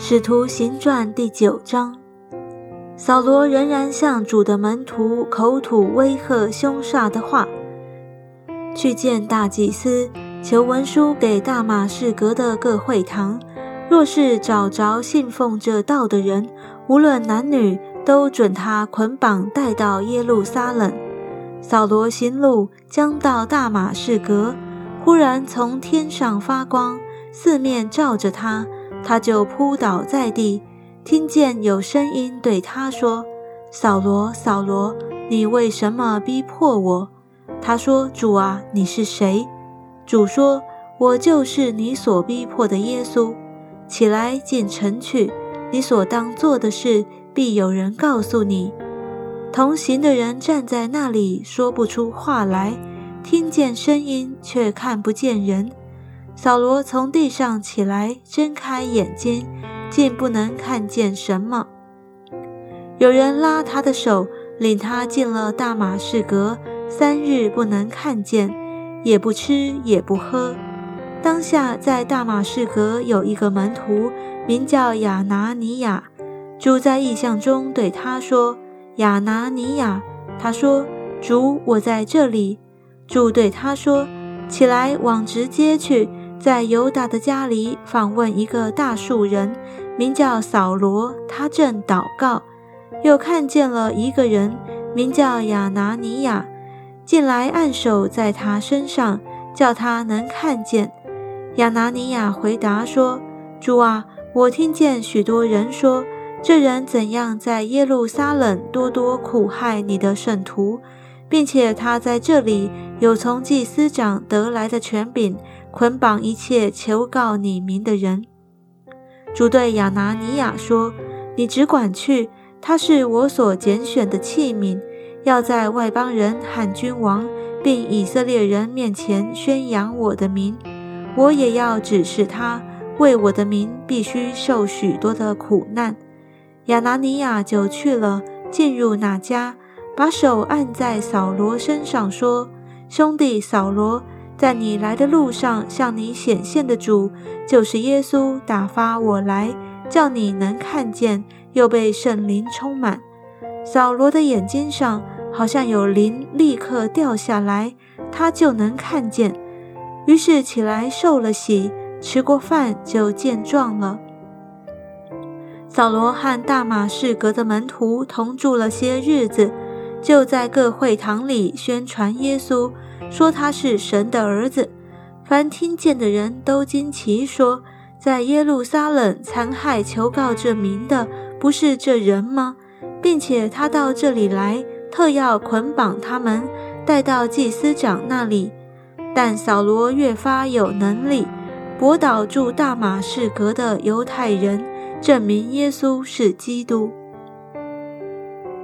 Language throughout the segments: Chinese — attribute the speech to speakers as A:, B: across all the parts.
A: 使徒行传第九章，扫罗仍然向主的门徒口吐威吓凶煞的话，去见大祭司，求文书给大马士革的各会堂，若是找着信奉这道的人，无论男女，都准他捆绑带到耶路撒冷。扫罗行路将到大马士革，忽然从天上发光，四面照着他。他就扑倒在地，听见有声音对他说：“扫罗，扫罗，你为什么逼迫我？”他说：“主啊，你是谁？”主说：“我就是你所逼迫的耶稣。起来进城去，你所当做的事，必有人告诉你。”同行的人站在那里，说不出话来，听见声音，却看不见人。扫罗从地上起来，睁开眼睛，竟不能看见什么。有人拉他的手，领他进了大马士革，三日不能看见，也不吃也不喝。当下在大马士革有一个门徒，名叫亚拿尼亚。主在异象中对他说：“亚拿尼亚。”他说：“主，我在这里。”主对他说：“起来，往直街去。”在犹大的家里访问一个大树人，名叫扫罗，他正祷告，又看见了一个人，名叫亚拿尼亚，进来按手在他身上，叫他能看见。亚拿尼亚回答说：“主啊，我听见许多人说，这人怎样在耶路撒冷多多苦害你的圣徒，并且他在这里有从祭司长得来的权柄。”捆绑一切求告你名的人，主对亚拿尼亚说：“你只管去，他是我所拣选的器皿，要在外邦人和君王并以色列人面前宣扬我的名。我也要指示他，为我的名必须受许多的苦难。”亚拿尼亚就去了，进入那家，把手按在扫罗身上，说：“兄弟扫罗。”在你来的路上，向你显现的主就是耶稣，打发我来，叫你能看见，又被圣灵充满。扫罗的眼睛上好像有灵，立刻掉下来，他就能看见。于是起来受了洗，吃过饭就见状了。扫罗和大马士革的门徒同住了些日子，就在各会堂里宣传耶稣。说他是神的儿子，凡听见的人都惊奇，说：在耶路撒冷残害求告这名的，不是这人吗？并且他到这里来，特要捆绑他们，带到祭司长那里。但扫罗越发有能力，驳倒住大马士革的犹太人，证明耶稣是基督。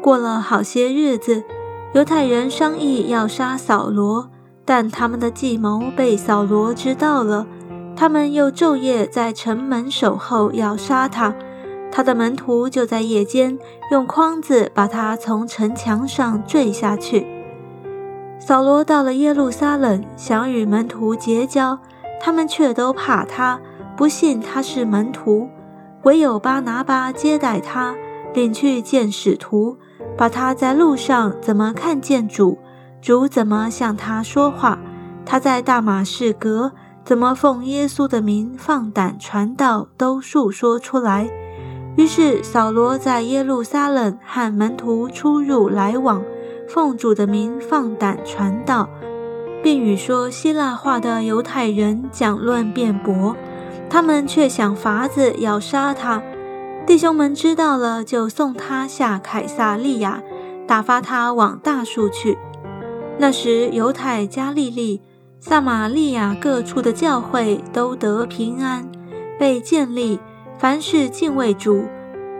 A: 过了好些日子，犹太人商议要杀扫罗。但他们的计谋被扫罗知道了，他们又昼夜在城门守候，要杀他。他的门徒就在夜间用筐子把他从城墙上坠下去。扫罗到了耶路撒冷，想与门徒结交，他们却都怕他，不信他是门徒。唯有巴拿巴接待他，领去见使徒，把他在路上怎么看见主。主怎么向他说话，他在大马士革怎么奉耶稣的名放胆传道，都述说出来。于是扫罗在耶路撒冷和门徒出入来往，奉主的名放胆传道，并与说希腊话的犹太人讲论辩驳。他们却想法子要杀他。弟兄们知道了，就送他下凯撒利亚，打发他往大树去。那时，犹太、加利利、撒玛利亚各处的教会都得平安，被建立。凡是敬畏主、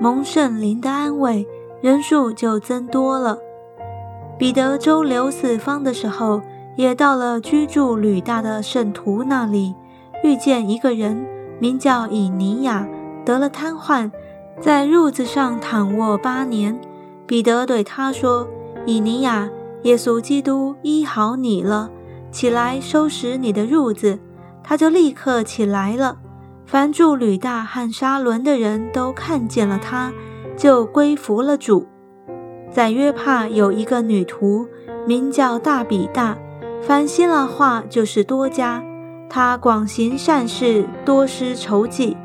A: 蒙圣灵的安慰，人数就增多了。彼得周流四方的时候，也到了居住吕大的圣徒那里，遇见一个人，名叫以尼亚，得了瘫痪，在褥子上躺卧八年。彼得对他说：“以尼亚。”耶稣基督医好你了，起来收拾你的褥子。他就立刻起来了。凡住吕大和沙伦的人都看见了他，就归服了主。在约帕有一个女徒，名叫大比大，凡希腊话就是多加。她广行善事，多施筹济。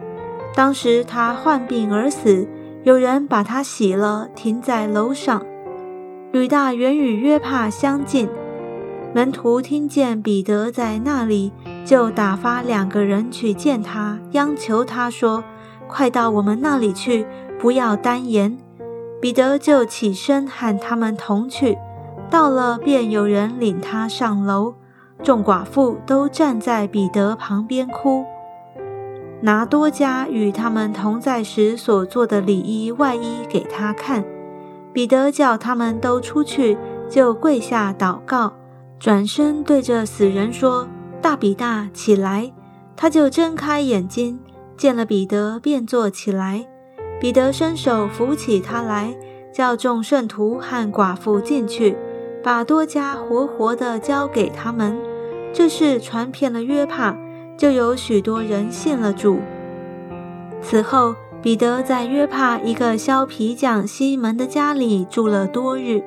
A: 当时他患病而死，有人把他洗了，停在楼上。吕大原与约帕相近。门徒听见彼得在那里，就打发两个人去见他，央求他说：“快到我们那里去，不要单言。”彼得就起身喊他们同去。到了，便有人领他上楼，众寡妇都站在彼得旁边哭。拿多加与他们同在时所做的礼衣外衣给他看。彼得叫他们都出去，就跪下祷告。转身对着死人说：“大比大，起来！”他就睁开眼睛，见了彼得，便坐起来。彼得伸手扶起他来，叫众圣徒和寡妇进去，把多加活活的交给他们。这事传遍了约帕，就有许多人信了主。此后，彼得在约帕一个削皮匠西门的家里住了多日。